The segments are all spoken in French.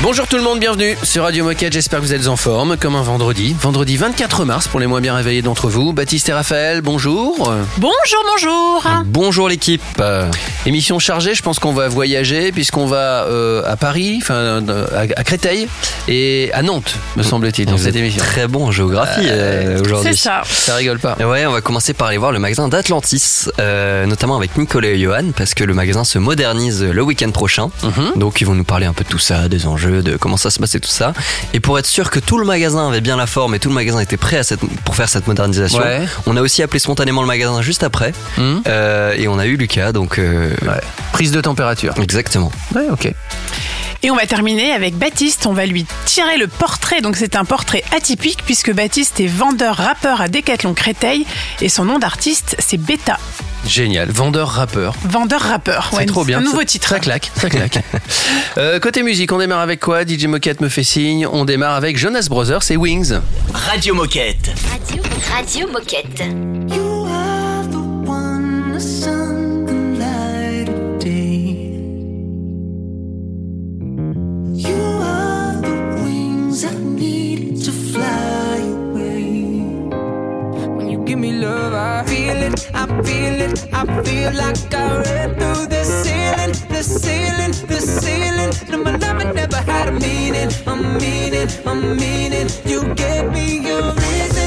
Bonjour tout le monde, bienvenue sur Radio Moquette, j'espère que vous êtes en forme, comme un vendredi. Vendredi 24 mars pour les moins bien réveillés d'entre vous. Baptiste et Raphaël, bonjour. Bonjour, bonjour. Bonjour l'équipe. Euh, émission chargée, je pense qu'on va voyager puisqu'on va euh, à Paris, enfin euh, à, à Créteil et à Nantes, me semble-t-il, dans cette émission. très bon en géographie euh, aujourd'hui. C'est ça. Ça rigole pas. Et Ouais, on va commencer par aller voir le magasin d'Atlantis, euh, notamment avec Nicolas et Johan, parce que le magasin se modernise le week-end prochain. Mhm. Donc ils vont nous parler un peu de tout ça, des enjeux, de comment ça se passe et tout ça. Et pour être sûr que tout le magasin avait bien la forme et tout le magasin était prêt à cette, pour faire cette modernisation, Ouais. on a aussi appelé spontanément le magasin juste après. Mhm. Euh, et on a eu Lucas, donc euh, Ouais. Prise de température. exactement. Ouais, ok. Et on va terminer avec Baptiste. On va lui tirer le portrait. Donc c'est un portrait atypique puisque Baptiste est vendeur-rappeur à Décathlon Créteil et son nom d'artiste c'est Beta. Génial. Vendeur rappeur. Vendeur-rappeur. C'est trop bien. Un nouveau titre. Ça claque, ça claque. Euh, côté musique, on démarre avec quoi? DJ Moquette me fait signe. On démarre avec Jonas Brothers et Wings. Radio Moquette. Radio, Radio Moquette. You are the one, the give me love, I feel it, I feel it, I feel like I ran through the ceiling, the ceiling, the ceiling. No, my love never had a meaning, a meaning, a meaning. You gave me a reason,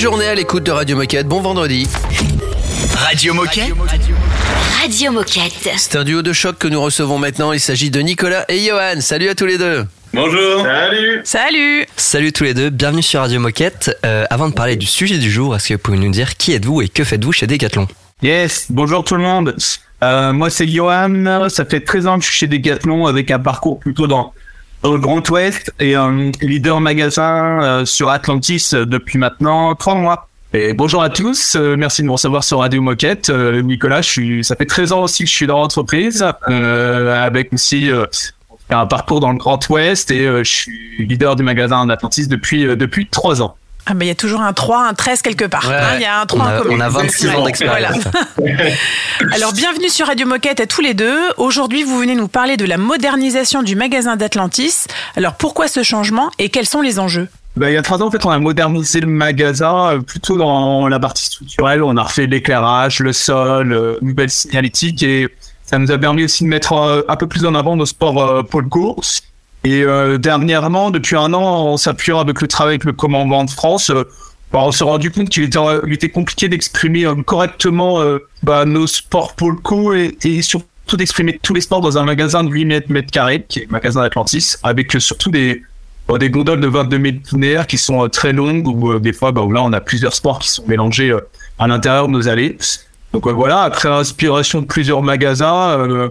journée à l'écoute de Radio Moquette. Bon vendredi. Radio Moquette. Radio Moquette. C'est un duo de choc que nous recevons maintenant. Il s'agit de Nicolas et Johan. Salut à tous les deux. Bonjour. Salut. Salut. Salut tous les deux, bienvenue sur Radio Moquette. Euh, avant de parler du sujet du jour, est-ce que vous pouvez nous dire qui êtes-vous et que faites-vous chez Decathlon? Yes, bonjour tout le monde. Euh, moi c'est Johan, ça fait 13 ans que je suis chez Decathlon avec un parcours plutôt dans, le Grand Ouest et un leader magasin euh, sur Atlantis euh, depuis maintenant 3 mois. Et bonjour à tous, euh, merci de me recevoir sur Radio Moquette. Euh, Nicolas, je suis, ça fait 13 ans aussi que je suis dans l'entreprise, euh, avec aussi euh, un parcours dans le Grand Ouest et je suis leader du magasin Atlantis depuis, depuis 3 ans. Ah ben il y a toujours un 3, un 13 quelque part. Ouais, hein, Il y a un 3 on en commun. on a 26 ans d'expérience. voilà. Alors bienvenue sur Radio Moquette à tous les deux. Aujourd'hui vous venez nous parler de la modernisation du magasin d'Atlantis. Alors pourquoi ce changement et quels sont les enjeux? Bah, il y a trois ans, en fait, on a modernisé le magasin euh, plutôt dans la partie structurelle. On a refait l'éclairage, le sol, euh, nouvelle signalétique et ça nous a permis aussi de mettre euh, un peu plus en avant nos sports pour le course. Et euh, dernièrement, depuis un an, en s'appuyant avec le travail avec le commandant de France, euh, bah, on s'est rendu compte qu'il était, il était compliqué d'exprimer euh, correctement euh, bah, nos sports coup et, et surtout d'exprimer tous les sports dans un magasin de 8 mètres, mètres carrés, qui est le magasin Atlantis, avec euh, surtout des, Bon, des gondoles de 22 mètres linéaires qui sont très longues euh, des fois bah, où là on a plusieurs sports qui sont mélangés à l'intérieur de nos allées. Donc voilà, après inspiration de plusieurs magasins,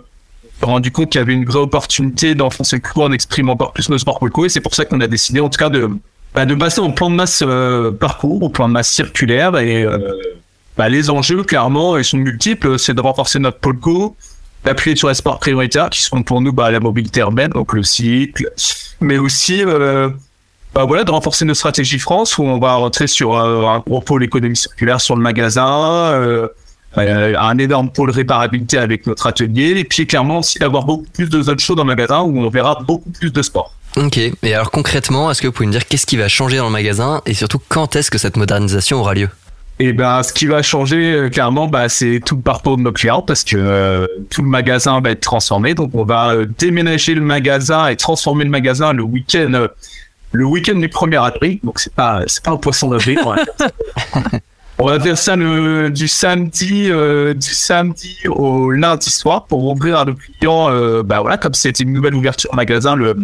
rendu compte qu'il y avait une vraie opportunité d'enfoncer le clou en exprimant encore plus nos sports locaux et c'est pour ça qu'on a décidé en tout cas de, bah, de passer au plan de masse euh, parcours, au plan de masse circulaire et, euh, bah, les enjeux, clairement, ils sont multiples. C'est de renforcer notre pôle co, d'appuyer sur les sports prioritaires qui sont pour nous bah, la mobilité urbaine, donc le cycle, mais aussi euh, bah, voilà, de renforcer nos stratégies France où on va rentrer sur euh, un gros pôle économie circulaire sur le magasin, euh, un énorme pôle réparabilité avec notre atelier, et puis clairement aussi d'avoir beaucoup plus de zones chaudes dans le magasin où on verra beaucoup plus de sport. Ok. Et alors concrètement, est-ce que vous pouvez me dire qu'est-ce qui va changer dans le magasin et surtout quand est-ce que cette modernisation aura lieu? Et ben, ce qui va changer euh, clairement, bah, c'est tout le parcours de nos clients parce que euh, tout le magasin va être transformé. Donc, on va euh, déménager le magasin et transformer le magasin le week-end, le week-end du 1er avril. Donc, c'est pas, c'est pas un poisson d'avril. on va faire ça. Le, du samedi, euh, du samedi au lundi soir pour ouvrir à nos clients. euh, bah voilà, comme c'était une nouvelle ouverture magasin le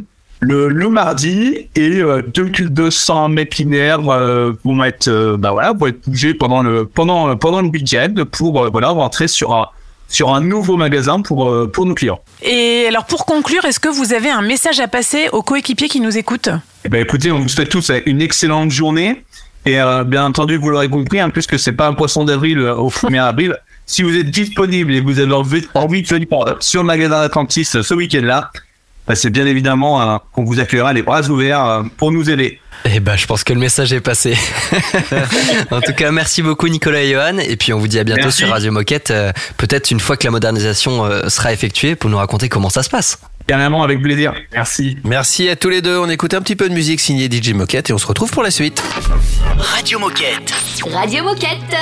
le, le mardi et euh, deux- 200 mètres linéaires euh, vont être euh, bah voilà vont être bougés pendant le pendant pendant le week-end pour euh, voilà rentrer sur un sur un nouveau magasin pour euh, pour nos clients. Et alors pour conclure, est-ce que vous avez un message à passer aux coéquipiers qui nous écoutent? Eh ben écoutez, on vous souhaite tous une excellente journée et euh, bien entendu vous l'aurez compris, hein, puisque c'est pas un poisson d'avril euh, au 1er avril. Si vous êtes disponible et vous avez envie, de venir euh, sur le magasin Atlantis euh, ce week-end-là, bah, c'est bien évidemment euh, qu'on vous accueillera les bras ouverts pour nous aider. Eh ben, je pense que le message est passé. en tout cas, merci beaucoup Nicolas et Johan. Et puis, on vous dit à bientôt Merci. sur Radio Moquette. Peut-être une fois que la modernisation sera effectuée pour nous raconter comment ça se passe. Carrément avec plaisir. Merci. Merci à tous les deux. On écoute un petit peu de musique signée DJ Moquette et on se retrouve pour la suite. Radio Moquette. Radio Moquette.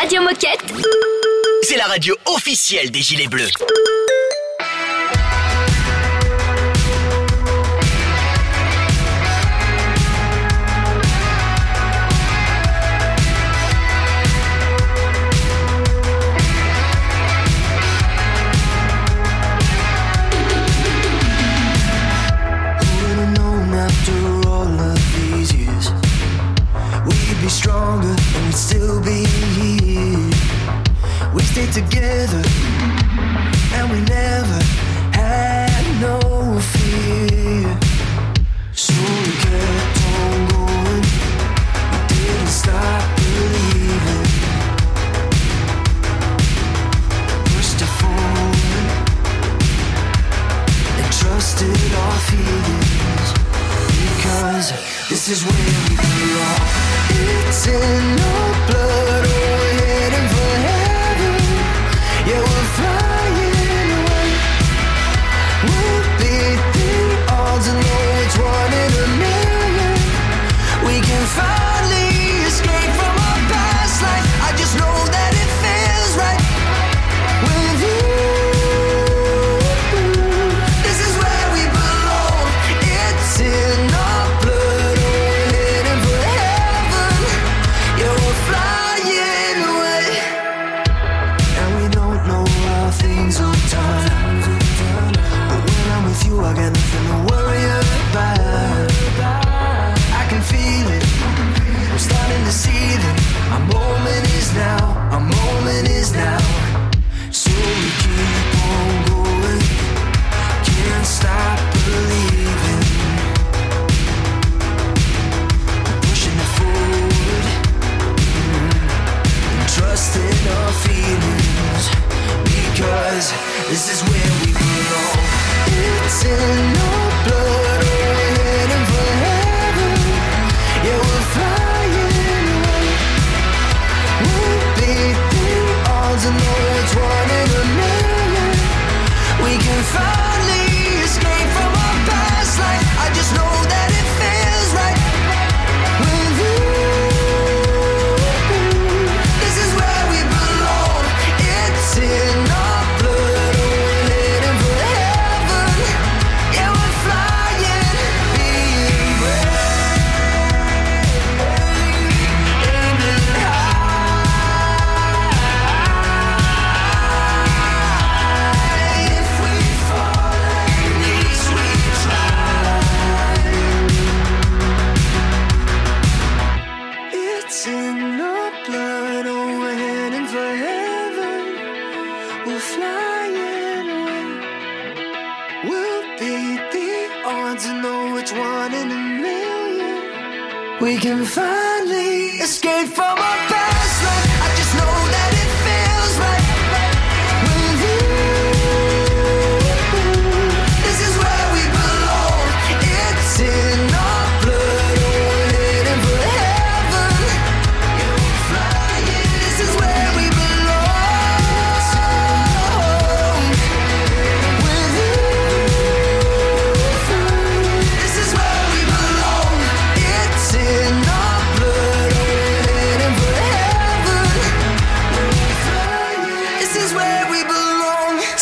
Radio Moquette. C'est la radio officielle des Gilets Bleus.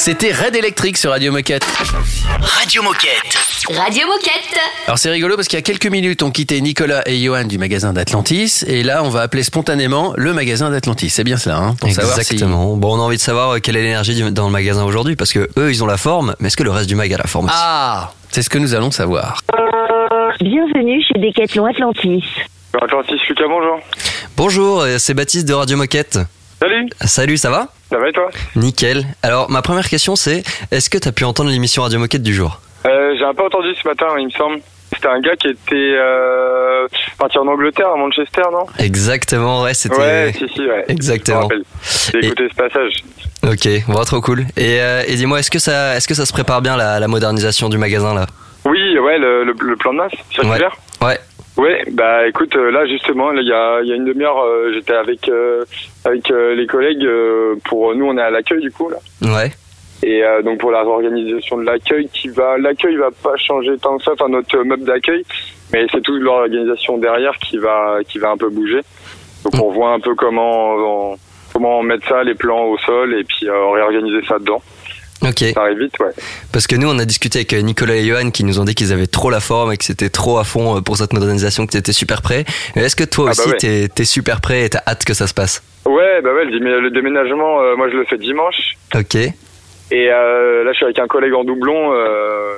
C'était Red Electric sur Radio Moquette. Radio Moquette. Radio Moquette. Alors c'est rigolo parce qu'il y a quelques minutes, on quittait Nicolas et Johan du magasin d'Atlantis et là on va appeler spontanément le magasin d'Atlantis. C'est bien cela, hein, pour savoir si- Exactement. Bon, on a envie de savoir euh, quelle est l'énergie dans le magasin aujourd'hui parce que eux, ils ont la forme, mais est-ce que le reste du mag a la forme aussi Ah, c'est ce que nous allons savoir. Bienvenue chez Decathlon Atlantis. Atlantis, Lucas, bonjour. Bonjour, euh, c'est Baptiste de Radio Moquette. Salut, Salut, ça va? Ça va et toi Nickel. Alors, ma première question, c'est est-ce que tu as pu entendre l'émission Radio Moquette du jour? Euh, J'ai un peu entendu ce matin, il me semble. C'était un gars qui était euh, parti en Angleterre, à Manchester, non? Exactement, ouais, c'était. Ouais, si, si, ouais. Exactement. J'ai Et- écouté ce passage. Ok, bon, trop cool. Et, euh, et dis-moi, est-ce que ça, est-ce que ça se prépare bien la, la modernisation du magasin là? Oui, ouais, le, le, le plan de masse circulaire. Ouais. Ouais, bah écoute, euh, là justement, il y a, il y a une demi-heure, euh, j'étais avec euh, avec euh, les collègues pour nous, on est à l'accueil du coup là. Ouais. Et donc pour la réorganisation de l'accueil, qui va, l'accueil va pas changer tant que ça, enfin notre meuble d'accueil, mais c'est toute l'organisation derrière qui va qui va un peu bouger. Donc on voit un peu comment on- comment mettre ça, les plans au sol, et puis réorganiser ça dedans. Ok. Ça arrive vite, ouais. Parce que nous, on a discuté avec euh, Nicolas et Johan qui nous ont dit qu'ils avaient trop la forme et que c'était trop à fond euh, pour cette modernisation, que tu étais super prêt. Est-ce que toi Ah bah aussi, ouais. t'es t'es super prêt et t'as hâte que ça se passe? Ouais, bah ouais, le, dé- le déménagement, euh, moi je le fais dimanche. Ok. Et euh, là, je suis avec un collègue en doublon. Euh,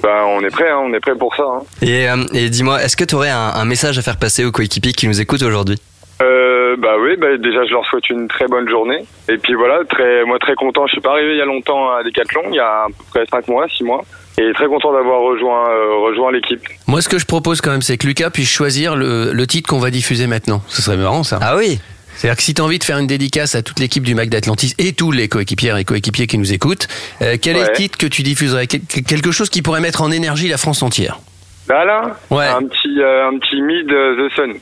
bah, on est prêt, hein, on est prêt pour ça. Hein. Et, et dis-moi, est-ce que tu aurais un, un message à faire passer aux coéquipiers qui nous écoutent aujourd'hui? Euh, Euh, bah oui, bah déjà je leur souhaite une très bonne journée. Et puis voilà, très, moi très content. Je suis pas arrivé il y a longtemps à Decathlon, il y a à peu près 5 mois, 6 mois. Et très content d'avoir rejoint, euh, rejoint l'équipe. Moi, ce que je propose quand même, c'est que Lucas puisse choisir le, le titre qu'on va diffuser maintenant. Ce serait marrant, ça. Ah oui C'est-à-dire que si tu as envie de faire une dédicace à toute l'équipe du Mac d'Atlantis et tous les coéquipières et coéquipiers qui nous écoutent, euh, quel est le titre que tu diffuserais? Quel- Quelque chose qui pourrait mettre en énergie la France entière? Là, là, Ouais. un petit, euh, un petit mid The Sun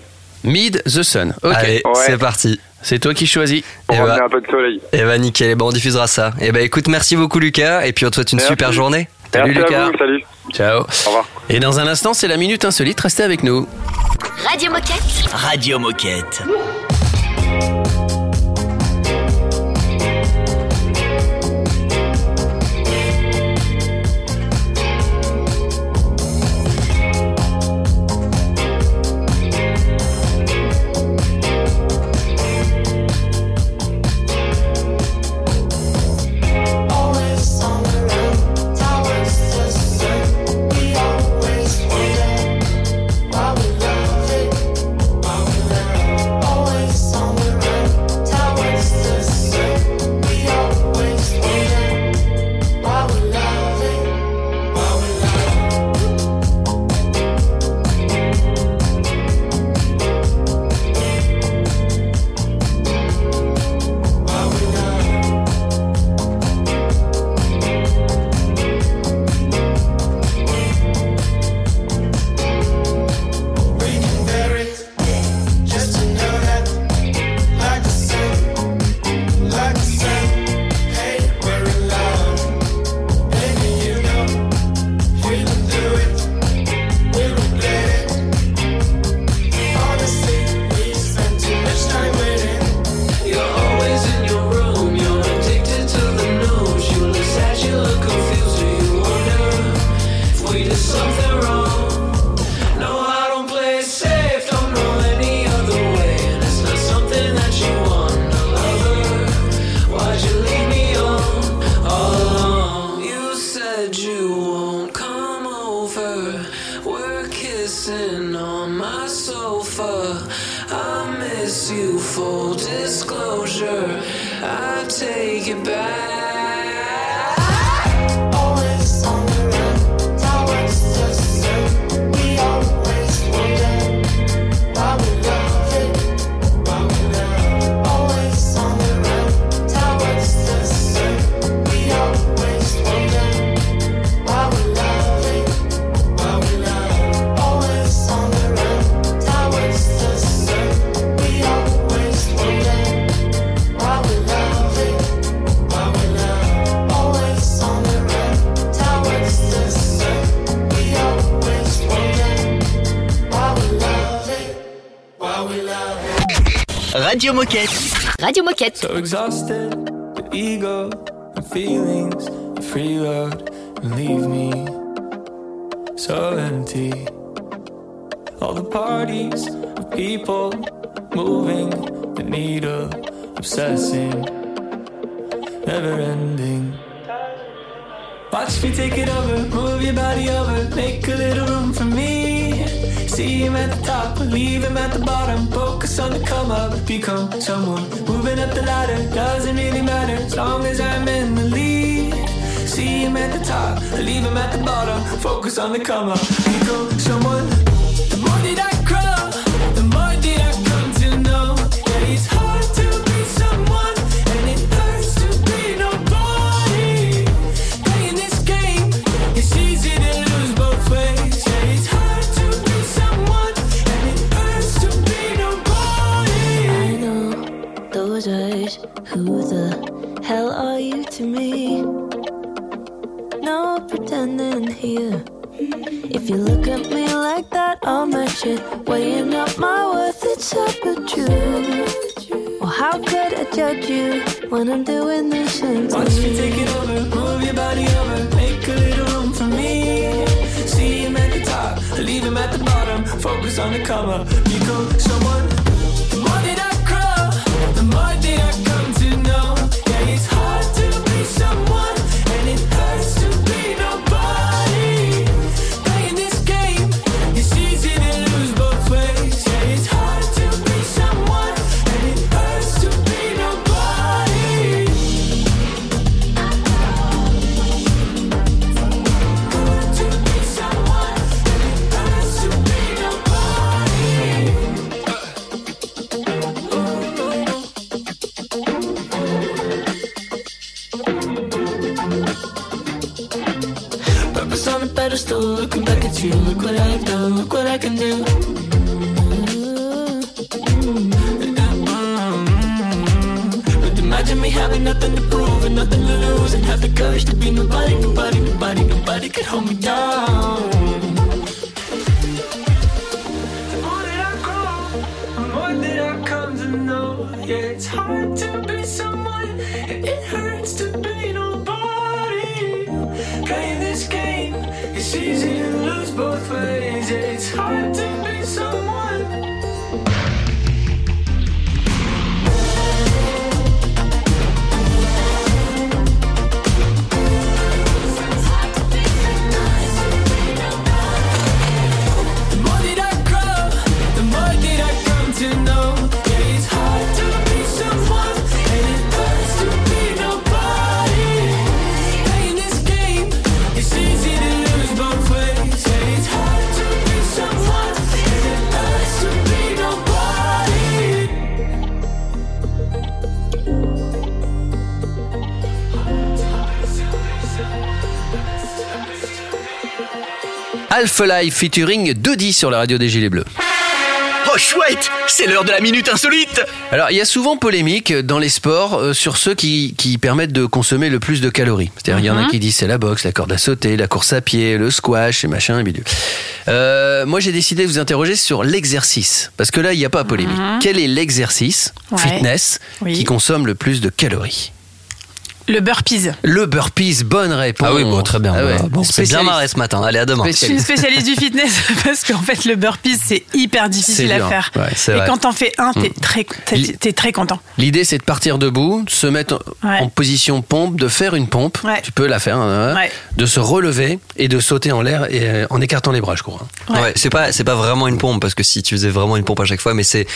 Mid the Sun. Ok. Allez, Ouais. c'est parti. C'est toi qui choisis. pour Eh ramener bah. un peu de soleil. Eh bah nickel, Eh ben, on diffusera ça. Eh bah écoute, merci beaucoup Lucas, et puis on te souhaite une Merci. super journée. Salut, Merci Lucas. à vous, salut. Ciao. Au revoir. Et dans un instant, c'est la minute insolite. Restez avec nous. Radio Moquette. Radio Moquette. Moquette. Radio Moquette. So exhausted, the ego and feelings, you freeload and leave me so empty. All the parties of people moving the needle, obsessing, never ending. Watch me take it over, move your body over, make a little room for me. See him at the top, leave him at the bottom. Focus on the come up, become someone. Moving up the ladder, doesn't really matter as long as I'm in the lead. See him at the top, leave him at the bottom. Focus on the come up, become someone. You look at me like that, I'll match it. Weighing up my worth, it's up with you. Well, how could I judge you when I'm doing same to Watch me take it over, move your body over, make a little room for me. See him at the top, leave him at the bottom. Focus on the come up, become someone. The more that I grow, the more that I you. Look what I've done, look what I can do. Imagine me having nothing to prove and nothing to lose, and have the courage to be nobody, nobody, nobody, nobody could hold me down. The more that I grow, the more that I come to know. Yeah, it's hard to be someone, both ways. Yeah, Alpha Life featuring Dodi sur la radio des Gilets Bleus. Oh chouette, c'est l'heure de la minute insolite. Alors, il y a souvent polémique dans les sports euh, sur ceux qui, qui permettent de consommer le plus de calories. C'est-à-dire, il y en a Mhm. qui disent c'est la boxe, la corde à sauter, la course à pied, le squash et machin et bidule. Euh, moi, j'ai décidé de vous interroger sur l'exercice. Parce que là, il n'y a pas polémique. Mhm. Quel est l'exercice Ouais. fitness Oui. qui consomme le plus de calories? Le burpees. Le burpees, bonne réponse. Ah oui, bon, très bien. Ah ouais. Bon, c'est bien marré ce matin. Allez, à demain. Je suis une spécialiste du fitness parce qu'en fait le burpees c'est hyper difficile à faire. Ouais, Et vrai. quand t'en fais un, t'es Mm. très, très content. L'idée, c'est de partir debout, de se mettre Ouais. en position pompe, de faire une pompe. Ouais. Tu peux la faire, hein, Ouais. de se relever et de sauter en l'air et, euh, en écartant les bras, je crois. Ouais, c'est pas c'est pas vraiment une pompe parce que si tu faisais vraiment une pompe à chaque fois, mais c'est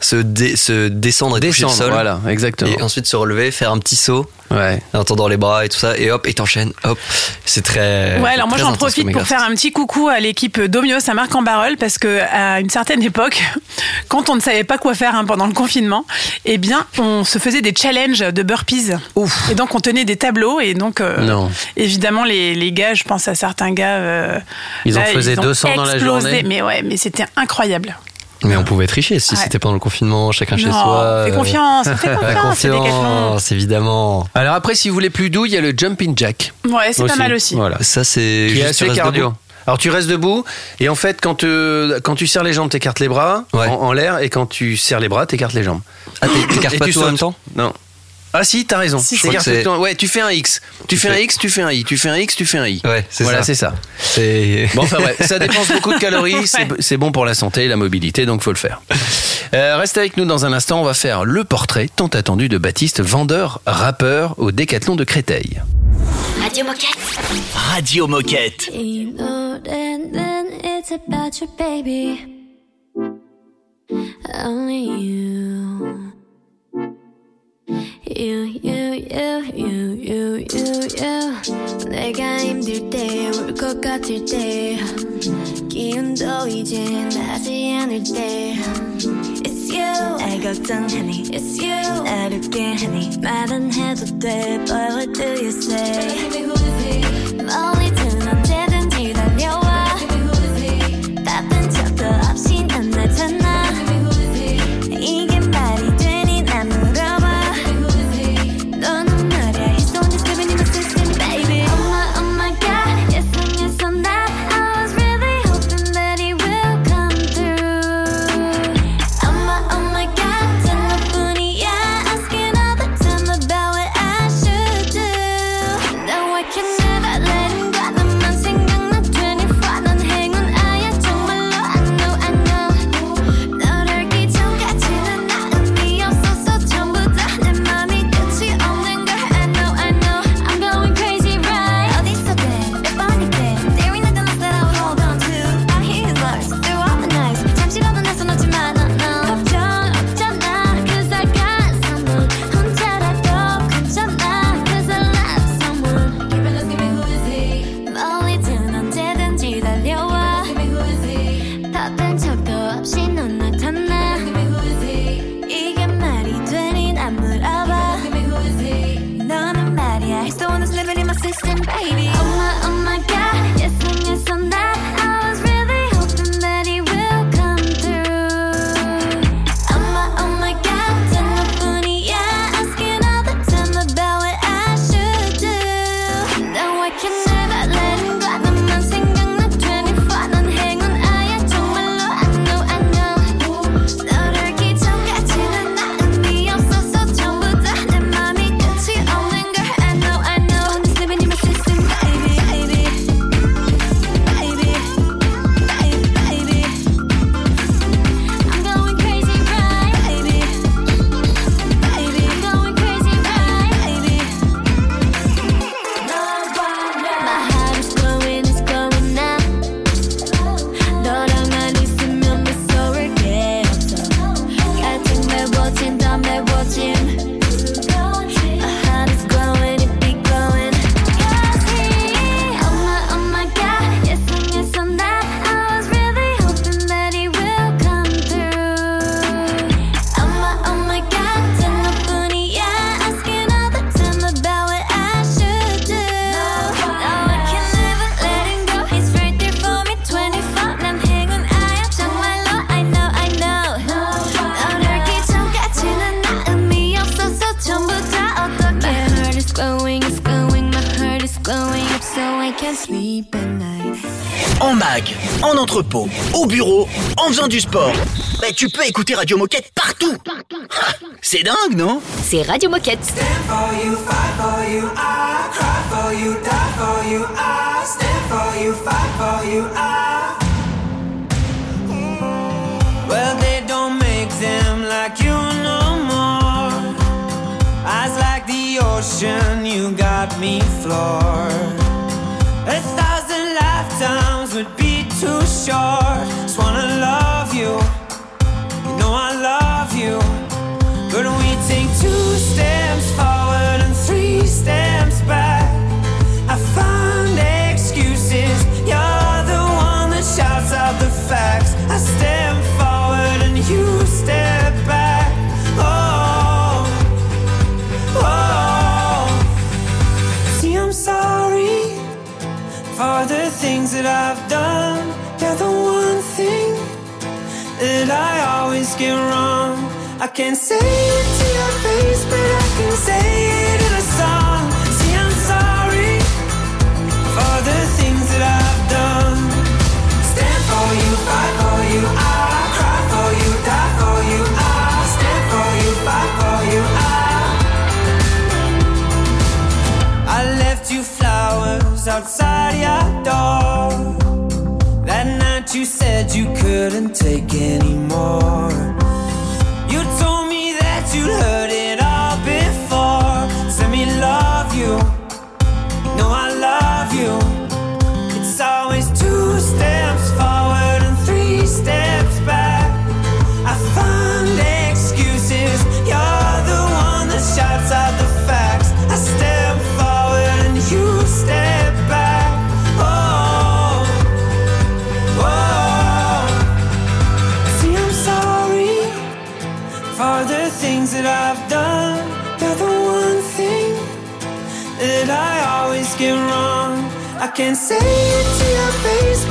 se, dé- se descendre et toucher le Descendre, sol. voilà, exactement. Et ensuite se relever, faire un petit saut Ouais. En tendant les bras et tout ça, et hop, et t'enchaînes, hop. C'est très. Ouais, alors moi j'en profite pour faire un petit coucou à l'équipe Domios à Marc en Barœul parce que à une certaine époque, quand on ne savait pas quoi faire hein, pendant le confinement, eh bien on se faisait des challenges de burpees. Et donc on tenait des tableaux et donc euh, Non. évidemment les, les gars, je pense à certains gars, euh, Ils en faisaient ils ont 200 dans la journée. Mais ouais, mais c'était incroyable. Mais on pouvait tricher si Ouais. c'était pendant le confinement, chacun chez soi. fais euh, confiance, fais Fais confiance, confiance, évidemment. Alors après, si vous voulez plus doux, il y a le jumping jack. Ouais, c'est pas mal aussi. Voilà. Ça, c'est Qui est juste assez cardio. debout. Alors tu restes debout et en fait quand, euh, quand tu serres les jambes, t'écartes les bras Ouais. en, en l'air et quand tu serres les bras, t'écartes les jambes. Ah, t'é- t'écartes pas tout en même temps Non. Ah si, t'as raison. Si, c'est-. Ouais, tu fais un X. Tu fais un X, tu fais un I. Tu fais un X, tu fais un I. Ouais, c'est voilà, ça. c'est ça. C'est. Bon, enfin bref, ça dépense beaucoup de calories, c'est- Ouais. c'est bon pour la santé et la mobilité, donc faut le faire. Euh, reste avec nous dans un instant, on va faire le portrait tant attendu de Baptiste, vendeur, rappeur au Décathlon de Créteil. Radio Moquette. Radio Moquette. You know that then it's about your baby. Only you. You, you, you, you, you, you, you. 내가 힘들 때, 울 것 같을 때. 기운도 이제 나지 않을 때. It's you. 날 걱정하니. It's you. 날 웃게 하니. 말은 해도 돼, but what do you say? 멀리든 언제든지 Au bureau, en faisant du sport. Bah, tu peux écouter Radio Moquette partout. Ah, C'est dingue, non? C'est Radio Moquette. Well, they don't make them like you no more. Eyes like the ocean, you got me floored. Too short. That I always get wrong. I can't say it to your face, but I can say it in a song. See, I'm sorry for the things that I've done. Stand for you, fight for you, I cry for you, die for you, I stand for you, fight for you, I. I left you flowers outside You said you couldn't take anymore. You told me that you'd heard I can't say it to your face,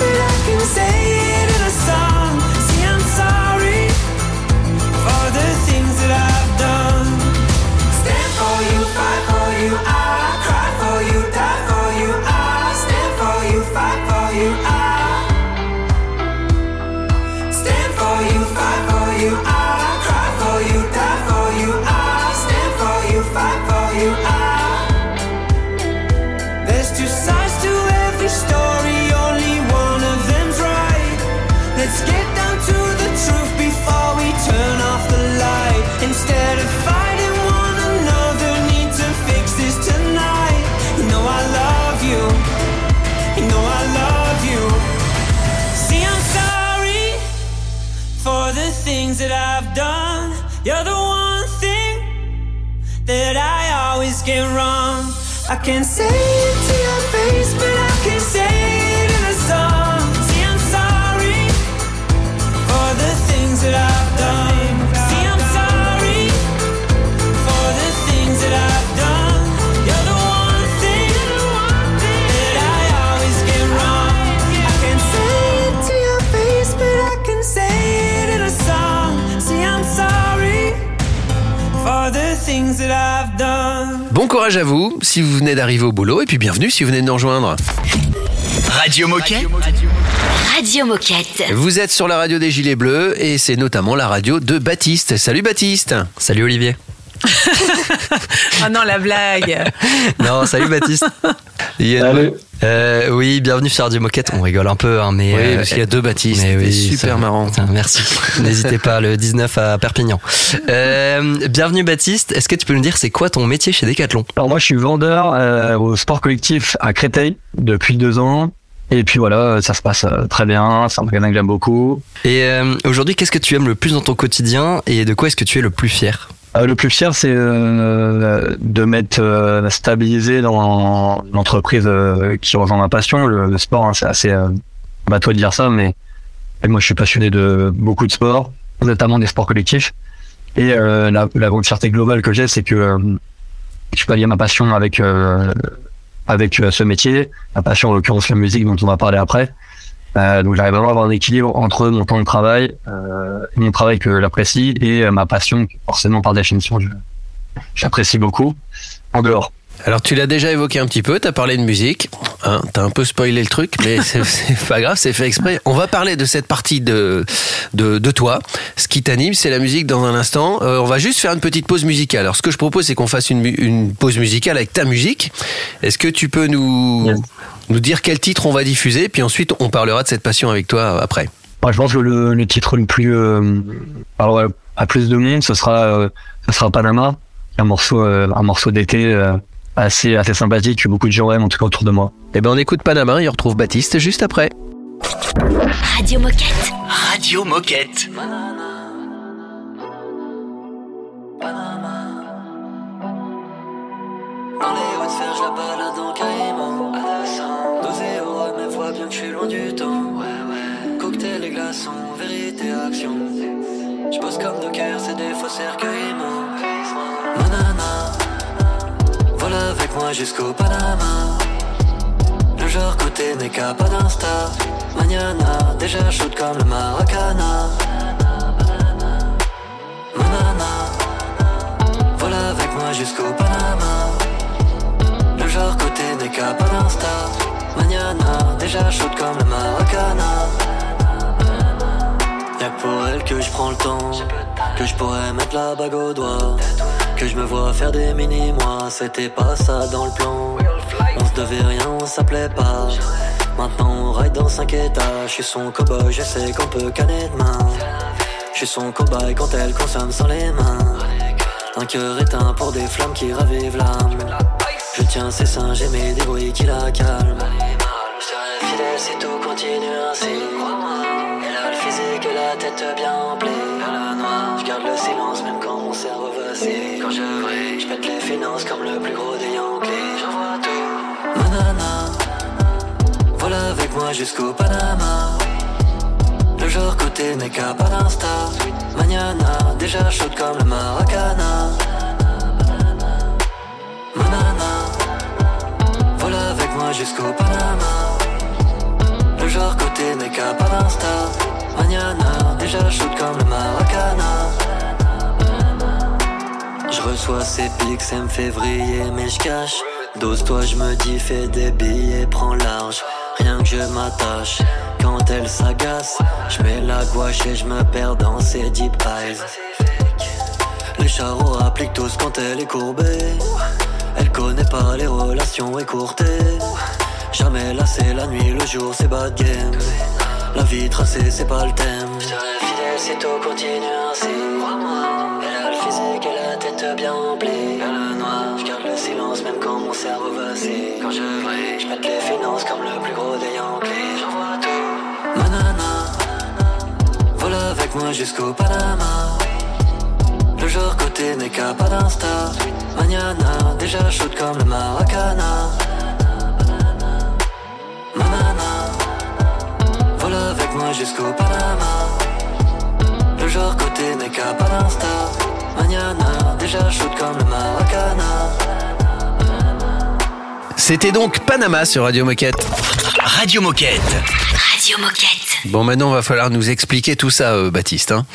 I can't save. Courage à vous si vous venez d'arriver au boulot et puis bienvenue si vous venez de nous rejoindre. Radio Moquette. Radio Moquette. Vous êtes sur la radio des Gilets Bleus et c'est notamment la radio de Baptiste. Salut Baptiste. Salut Olivier. Ah non, la blague. Non, salut Baptiste. Il y a- Euh, oui, bienvenue sur Radio Moquette. On rigole un peu, hein, mais. Oui, parce qu'il y a deux Baptiste. mais C'était oui, super ça- marrant. Putain, merci. N'hésitez pas, le 19 à Perpignan. Euh, bienvenue Baptiste. Est-ce que tu peux nous dire c'est quoi ton métier chez Decathlon? Alors moi je suis vendeur euh, au sport collectif à Créteil depuis deux ans. Et puis voilà, ça se passe euh, très bien, c'est un magasin que j'aime beaucoup. Et euh, aujourd'hui, qu'est-ce que tu aimes le plus dans ton quotidien et de quoi est-ce que tu es le plus fier? Euh, le plus fier c'est euh, de m'être euh, stabilisé dans l'entreprise euh, qui rejoint ma passion. Le, le sport, hein, c'est assez euh, bateau de dire ça, mais moi je suis passionné de beaucoup de sports, notamment des sports collectifs. Et la, la grande fierté globale que j'ai, c'est que je peux allier ma passion avec avec ce métier, ma passion en l'occurrence la musique dont on va parler après. Euh, donc j'arrive vraiment à avoir un équilibre entre mon temps de travail, euh, mon travail que j'apprécie et euh, ma passion que forcément par définition j'apprécie beaucoup en dehors. Alors tu l'as déjà évoqué un petit peu, tu as parlé de musique, hein, tu as un peu spoilé le truc, mais c'est pas grave, c'est fait exprès. On va parler de cette partie de, de, de toi. Ce qui t'anime, c'est la musique dans un instant. Euh, on va juste faire une petite pause musicale. Alors ce que je propose, c'est qu'on fasse une pause musicale avec ta musique. Est-ce que tu peux nous, nous dire quel titre on va diffuser, puis ensuite on parlera de cette passion avec toi après Moi, je pense que le, le titre le plus euh, alors, à plus de monde, ce sera euh, ce sera Panama, un morceau euh, un morceau d'été euh, assez assez sympathique que beaucoup de gens aiment en tout cas autour de moi. Eh ben on écoute Panama et on retrouve Baptiste juste après. Radio Moquette. Radio Moquette. Dans les hautes sphères, je la balade en je suis loin du temps. Cocktail et glaçons, vérité, action. Je bosse comme Docker, c'est des faux cercueils, Manana, voilà avec moi jusqu'au Panama. Le genre côté n'est qu'à pas d'insta. Mañana, déjà chaude comme le Maracana. Manana, voilà avec moi jusqu'au Panama. Le genre côté n'est qu'à pas d'insta. Déjà chaude comme le Maracana. Y'a que pour elle que je prends le temps. Que je pourrais mettre la bague au doigt. Que je me vois faire des mini-mois. C'était pas ça dans le plan. On se devait rien, on s'appelait pas. Maintenant on ride dans 5 étages. Je suis son cowboy, je sais qu'on peut canner demain. Je suis son cobaye quand elle consomme sans les mains. Un cœur éteint pour des flammes qui ravivent l'âme. Je tiens ses seins, j'aimais des bruits qui la calment. Je serai fidèle si tout continue ainsi. Elle a le physique et la tête bien emplie. Je garde le silence même quand mon cerveau vacille. Quand je brille, je pète les finances comme le plus gros des Yankees. J'envoie tout. Manana, voilà avec moi jusqu'au Panama. Le genre côté qu'à pas d'insta. Mañana, déjà chaude comme le Maracana. Manana, voilà avec moi jusqu'au Panama. Genre côté qu'à pas d'insta. Mañana, déjà chaude comme le Maracana. Je reçois ces pics, fait vriller, mais je cache. Dose-toi, je me dis, fais des billets, prends large. Rien que je m'attache. Quand elle s'agace, je mets la gouache et je me perds dans ses deep eyes. Les charros appliquent tous quand elle est courbée. Elle connaît pas les relations écourtées. Jamais là c'est la nuit, le jour c'est bad game. La vie tracée c'est pas le thème. Je serai fidèle si tout continue ainsi. Elle a le physique et la tête bien remplie. Elle le noir, je garde le silence même quand mon cerveau vacille. Quand je brille, je mette les finances comme le plus gros des Yankees. J'envoie tout. Manana, voilà avec moi jusqu'au Panama. Le genre côté n'est qu'à pas d'insta. Mañana, déjà chaude comme le Maracana. Voilà avec moi jusqu'au Panama. Le genre côté n'est qu'à pas d'insta. Mañana, déjà chaude comme le Maracana. C'était donc Panama sur Radio Moquette. Radio Moquette. Radio Moquette. Bon, maintenant, il va falloir nous expliquer tout ça, euh, Baptiste. hein.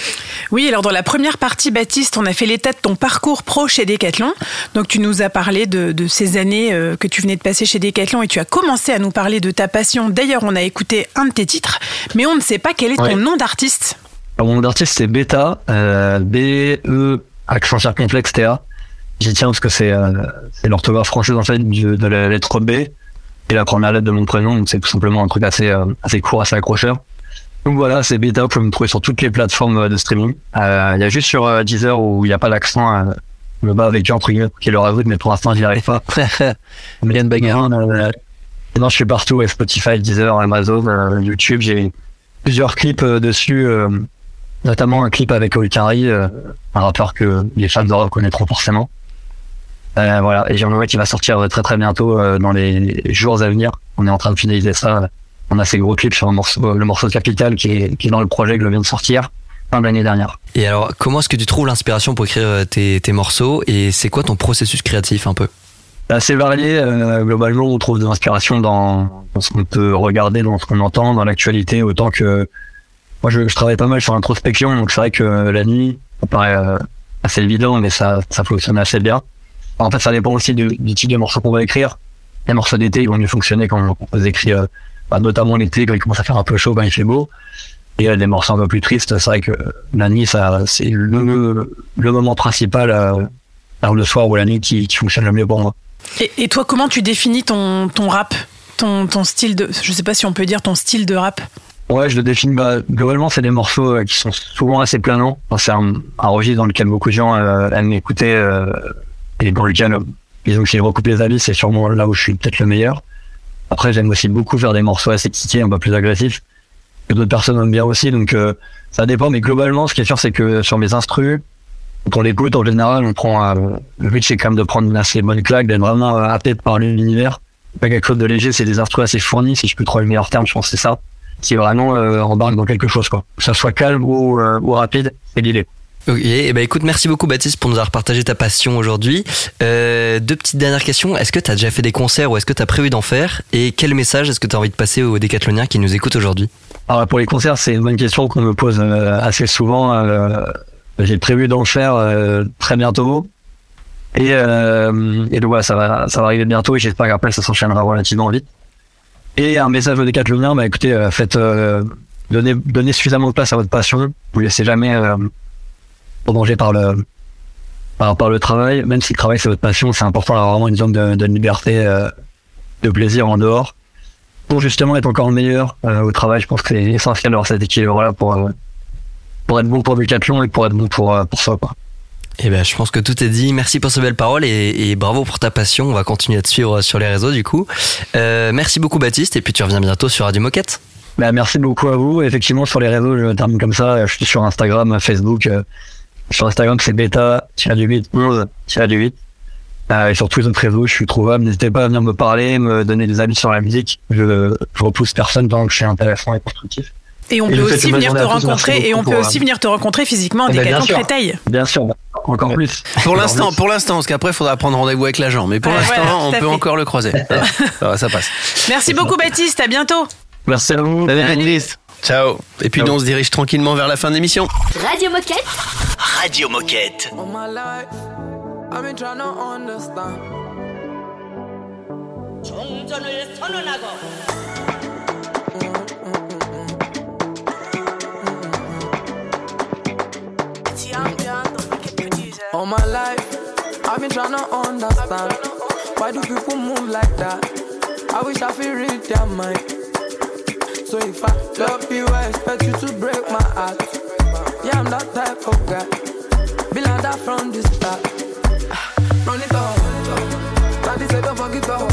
Oui, alors dans la première partie, Baptiste, on a fait l'état de ton parcours pro chez Decathlon. Donc tu nous as parlé de, de ces années euh, que tu venais de passer chez Decathlon et tu as commencé à nous parler de ta passion. D'ailleurs, on a écouté un de tes titres, mais on ne sait pas quel est ton Ouais. nom d'artiste. Alors, mon nom d'artiste c'est Beta, euh, B E accent circonflexe T A. J'y tiens parce que c'est euh, c'est l'orthographe française en fait du- de la lettre B et la première lettre de mon prénom. Donc c'est tout simplement un truc assez euh, assez court, assez accrocheur. Donc voilà, c'est Beta. Vous pouvez me trouver sur toutes les plateformes euh, de streaming. Euh, Il y a juste sur euh, Deezer où il n'y a pas l'accent. Je me bats avec guillemets pour qu'il le rajoute, mais pour l'instant j'y arrive pas. De bagarre. Non, non, je suis partout, ouais, Spotify, Deezer, Amazon, YouTube. J'ai plusieurs clips dessus, notamment un clip avec Olkari, euh, un rappeur que les fans de rock connaîtront forcément. Euh, voilà, et j'ai un qui va sortir très très bientôt euh, dans les jours à venir. On est en train de finaliser ça. On a fait gros clips sur un morceau, le morceau de Capital qui est, qui est dans le projet que je viens de sortir fin de l'année dernière. Et alors, comment est-ce que tu trouves l'inspiration pour écrire euh, tes, tes morceaux et c'est quoi ton processus créatif un peu? Assez varié. euh, globalement, on trouve de l'inspiration dans, dans ce qu'on peut regarder, dans ce qu'on entend, dans l'actualité, autant que moi, je, je travaille pas mal sur l'introspection, donc c'est vrai que la nuit, ça paraît euh, assez évident, mais ça, ça fonctionne assez bien. En fait, ça dépend aussi du, du type de morceau qu'on va écrire. Les morceaux d'été, ils vont mieux fonctionner quand on les écrit, euh, bah, notamment l'été, quand il commence à faire un peu chaud, quand il fait beau. Et euh, des morceaux un peu plus tristes, c'est vrai que la nuit, ça, c'est le, le moment principal, euh, le soir ou la nuit, qui, qui fonctionne le mieux pour moi. Et, et toi, comment tu définis ton, ton rap? Ton, ton style de. Je sais pas si on peut dire ton style de rap. Ouais, je le définis. Bah, globalement, c'est des morceaux euh, qui sont souvent assez planants. Enfin, c'est un, un registre dans lequel beaucoup de gens euh, aiment écouter euh, et dans lequel, disons que si je recoupe les avis, c'est sûrement là où je suis peut-être le meilleur. Après, j'aime aussi beaucoup faire des morceaux assez kickés, un peu plus agressifs, que d'autres personnes aiment bien aussi. Donc, euh, ça dépend. Mais globalement, ce qui est sûr, c'est que sur mes instrus, quand on l'écoute, en général, on prend euh, le but, c'est quand même de prendre une assez bonne claque, d'être vraiment euh, happé par l'univers. Pas quelque chose de léger, c'est des instrus assez fournis, si je peux trouver le meilleur terme, je pense que c'est ça. Qui vraiment euh, embarque dans quelque chose, quoi. Que ça soit calme ou, euh, ou rapide, c'est l'idée. Ok, et ben écoute, merci beaucoup Baptiste pour nous avoir partagé ta passion aujourd'hui. Euh, deux petites dernières questions. Est-ce que tu as déjà fait des concerts ou est-ce que tu as prévu d'en faire? Et quel message est-ce que tu as envie de passer aux décathloniens qui nous écoutent aujourd'hui? Alors pour les concerts, c'est une bonne question qu'on me pose euh, assez souvent. Euh, J'ai prévu d'en faire très bientôt. Et, et voilà, ça va, ça va arriver bientôt et j'espère qu'après ça s'enchaînera relativement vite. Et un message aux décathloniens, bah écoutez, faites, euh, donnez, suffisamment de place à votre passion. Vous laissez jamais danger par le, par, par le travail. Même si le travail c'est votre passion, c'est important d'avoir vraiment une zone de, de liberté, euh, de plaisir en dehors pour justement être encore meilleur euh, au travail, je pense que c'est essentiel d'avoir cet équilibre-là pour, euh, pour être bon pour Decathlon et pour être bon pour, pour soi. Quoi. Eh ben, je pense que tout est dit. Merci pour ces belles paroles et, et bravo pour ta passion. On va continuer à te suivre sur les réseaux du coup. Merci beaucoup Baptiste et puis tu reviens bientôt sur Radio Moquette. Bah, merci beaucoup à vous. Effectivement, sur les réseaux, je termine comme ça. Je suis sur Instagram, Facebook. Sur Instagram, c'est bêta, 8, 11, 8. Euh, et sur tous les autres réseaux, je suis trouvable. N'hésitez pas à venir me parler, me donner des avis sur la musique. Je, je repousse personne tant que je suis intéressant et constructif. Et on Et peut aussi venir te rencontrer et on peut aussi euh, venir te rencontrer physiquement Eh ben, des bien sûr. Créteil. Bien sûr, encore plus. Pour l'instant, pour l'instant, parce qu'après, il faudra prendre rendez-vous avec l'agent. Mais pour Ouais, l'instant, voilà, on peut fait. encore le croiser. Ça va, passe. Merci beaucoup Baptiste, à bientôt. Merci à vous. Ciao. Et puis, nous, on se dirige tranquillement vers la fin de l'émission. Radio Moquette. Radio Moquette. All my life, I've been trying to understand. All my life, I've been trying to understand. Why do people move like that? I wish I could read their mind. So if I love you, I expect you to break my heart. Yeah, I'm that type of guy. Be like that from the start. Run it up. Daddy said don't forget up.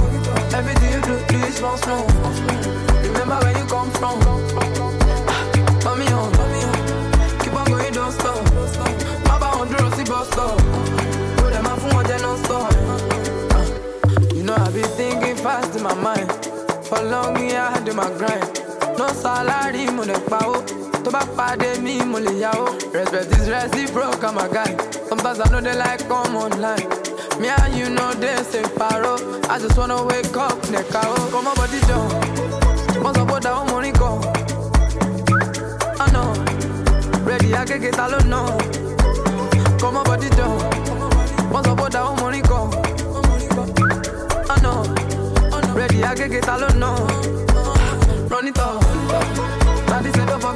Everything you do, do it small, small. Remember where you come from. Mommy oh, on, oh. keep on going, don't stop. Baba oh, on the rosy bus stop. Go them off from what they non stop. You know I be thinking fast in my mind. For long yeah, I in my grind. No salary, mo lè pawó tó bá pàdé mi mo lè yàwó respect is reciprocal my guy. Sometimes i know they like come online. Me and you know they say paro. I just wanna wake up nìka o. Kò mọ bọ́dí jọ mo sọ pé dàwọn mo rìn kọ ọ̀nà rẹ̀dí akéèké ta ló nà kò mọ bọ́dí jọ mo sọ pé dàwọn mo rìn kọ ọ̀nà rẹ̀dí akéèké ta ló nà up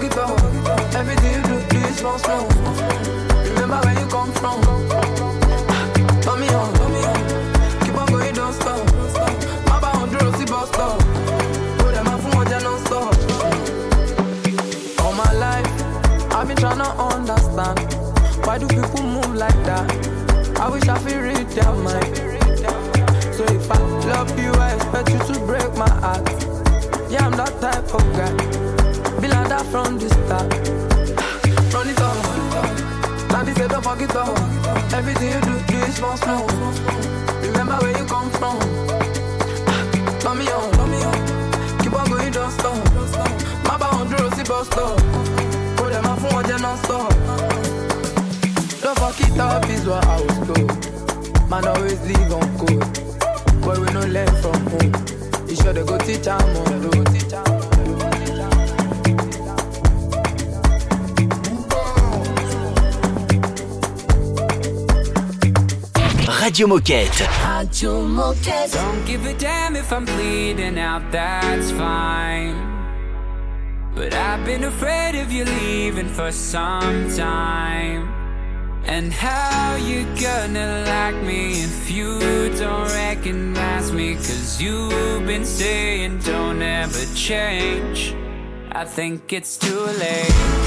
don't up. Everything you do, do it slow, slow. Remember where you come from. Mommy on, keep on going, don't stop. Go them non stop. All my life, I've been trying to understand. Why do people move like that? I wish I could read their mind. So if I love you, I expect you to break my heart. Yeah, I'm that type of guy. From the start. Run it up. Daddy said don't forget up. Everything you do, do it small, small. Remember where you come from. Turn me on, turn me on. keep on going, don't stop. Baba on the bus stop. Put them off from what they non stop. Don't fuck it up is what I was told. Man always leave on code. Boy, we no learn from home. You sure they go teach am on road. Radio Moquette. Radio Moquette. Don't give a damn if I'm bleeding out, that's fine. But I've been afraid of you leaving for some time. And how you gonna like me if you don't recognize me? Cause you've been saying don't ever change. I think it's too late.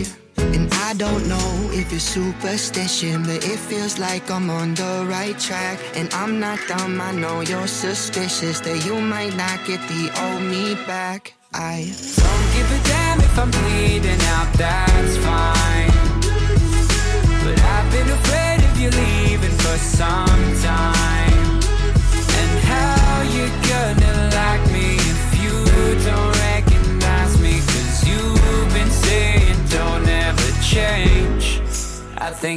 I don't know if it's superstition, but it feels like I'm on the right track. And I'm not dumb, I know you're suspicious that you might not get the old me back. I Don't give a damn if I'm bleeding out, that's fine.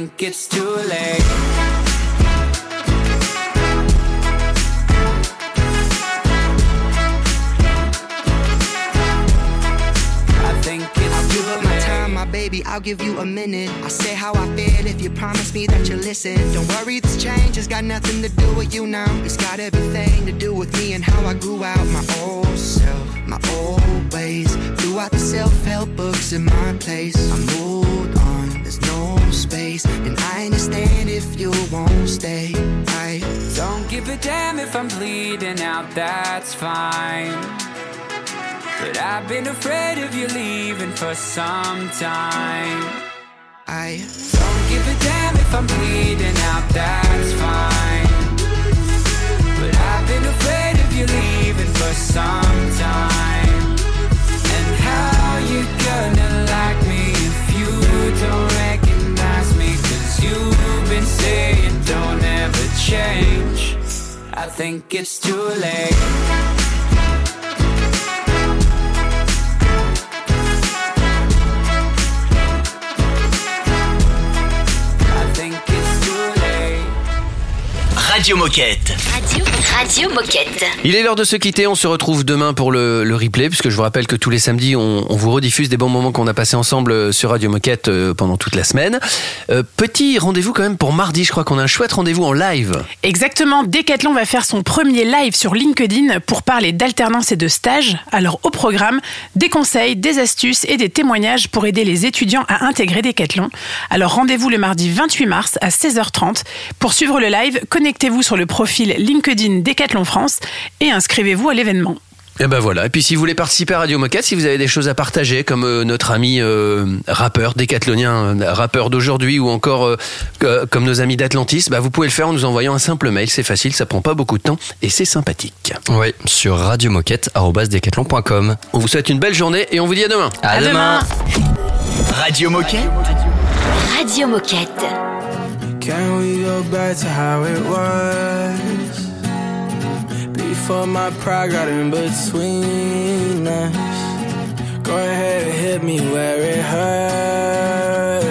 Think it's too late. I think it's give too up my late. time, my baby. I'll give you a minute. I'll say how I feel if you promise me that you listen. Don't worry, this change has got nothing to do with you now. It's got everything to do with me and how I grew out my old self, my old ways. Throughout the self-help books in my place, I moved on. There's no space, and I understand if you won't stay. I Don't give a damn if I'm bleeding out, that's fine. But I've been afraid of you leaving for some time. I Don't give a damn if I'm bleeding out, that's fine. But I've been afraid of you leaving for some time. And how you gonna like me if you don't you've been saying don't ever change. I think it's too late. Radio Moquette. Radio, Moquette. Il est l'heure de se quitter. On se retrouve demain pour le, le replay, puisque je vous rappelle que tous les samedis, on, on vous rediffuse des bons moments qu'on a passés ensemble euh, sur Radio Moquette euh, pendant toute la semaine. Euh, petit rendez-vous quand même pour mardi. Je crois qu'on a un chouette rendez-vous en live. Exactement, Decathlon va faire son premier live sur LinkedIn pour parler d'alternance et de stage. Alors au programme, des conseils, des astuces et des témoignages pour aider les étudiants à intégrer Decathlon. Alors rendez-vous le mardi 28 mars à 16h30. Pour suivre le live, connectez-vous sur le profil LinkedIn Decathlon France et inscrivez-vous à l'événement. Et ben voilà. Et puis si vous voulez participer à Radio Moquette, si vous avez des choses à partager, comme euh, notre ami euh, rappeur, décathlonien, rappeur d'aujourd'hui, ou encore euh, comme nos amis d'Atlantis, bah, vous pouvez le faire en nous envoyant un simple mail. C'est facile, ça prend pas beaucoup de temps et c'est sympathique. Oui, sur radiomoquette.com. On vous souhaite une belle journée et on vous dit à demain. À, demain. Radio Moquette. Radio Moquette. Can we go back to how it was? Before my pride got in between us. Go ahead and hit me where it hurts.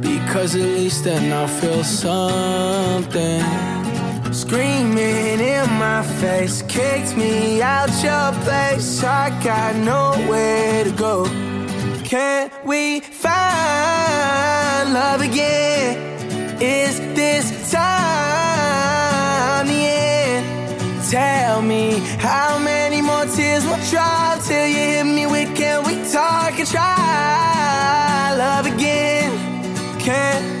Because at least then I'll feel something. Screaming in my face, kicked me out your place. I got nowhere to go. Can we find love again? Is this time? Tell me how many more tears will drop till you hit me with can we talk and try love again? Can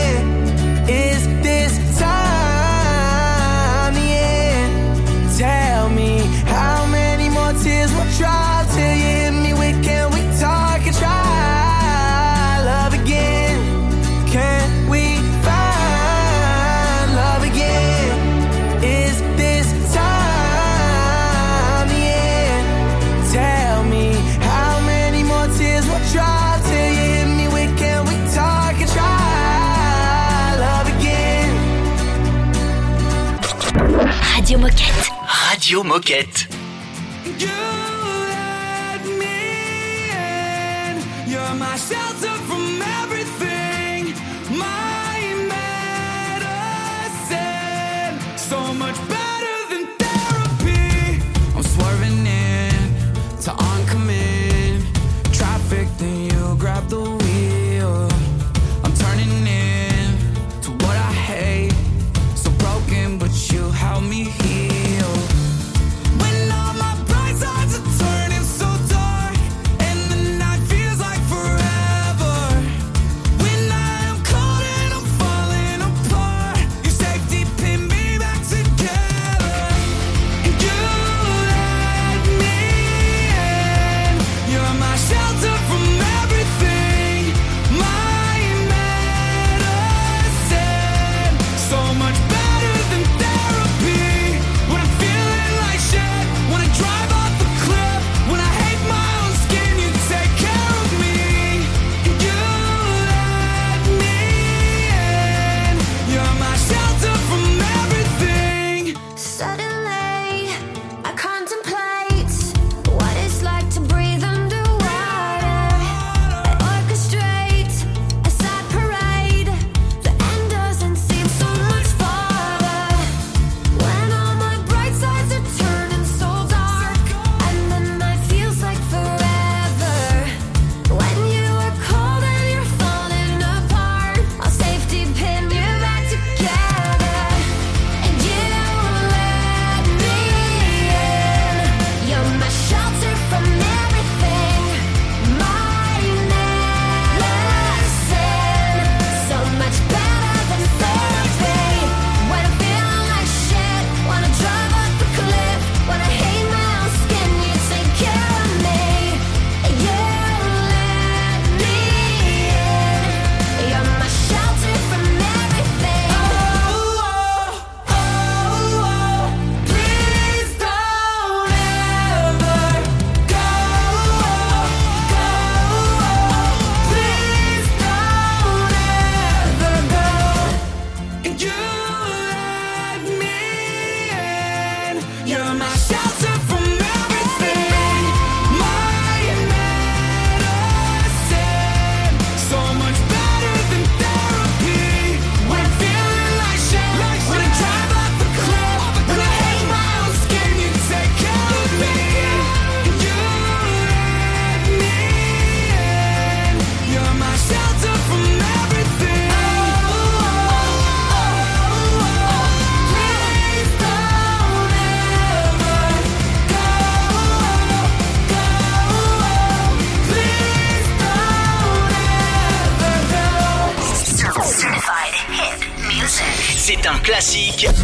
Radio Moquette.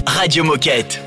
Radio Moquette.